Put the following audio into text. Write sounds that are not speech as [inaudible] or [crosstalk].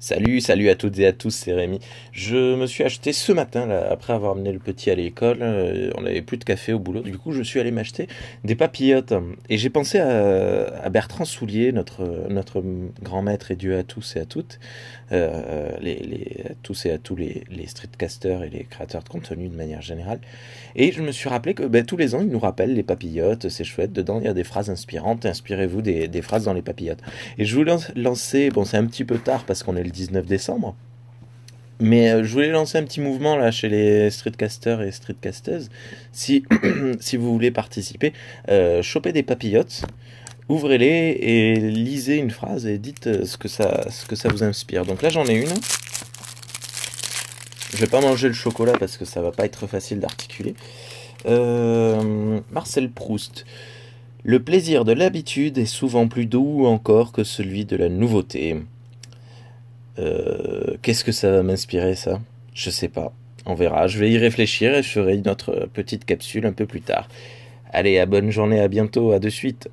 Salut, salut à toutes et à tous, c'est Rémi. Je me suis acheté ce matin, là, après avoir amené le petit à l'école, euh, on n'avait plus de café au boulot, du coup je suis allé m'acheter des papillotes. Et j'ai pensé à, Bertrand Soulier, notre, grand maître et Dieu à tous et à toutes, euh, les, les, à tous et à tous les, les streetcasters et les créateurs de contenu de manière générale. Et je me suis rappelé que ben, tous les ans, il nous rappelle les papillotes, c'est chouette, dedans il y a des phrases inspirantes, inspirez-vous des, des phrases dans les papillotes. Et je voulais lancer, bon c'est un petit peu tard parce qu'on est le 19 décembre. Mais euh, je voulais lancer un petit mouvement là chez les streetcasters et streetcasteuses. Si, [coughs] si vous voulez participer, euh, chopez des papillotes, ouvrez-les et lisez une phrase et dites euh, ce que ça, ce que ça vous inspire. Donc là j'en ai une. Je vais pas manger le chocolat parce que ça va pas être facile d'articuler. Marcel Proust. Le plaisir de l'habitude est souvent plus doux encore que celui de la nouveauté. Euh, qu'est-ce que ça va m'inspirer ça? Je sais pas. On verra. Je vais y réfléchir et je ferai notre petite capsule un peu plus tard. Allez, à bonne journée, à bientôt, à de suite.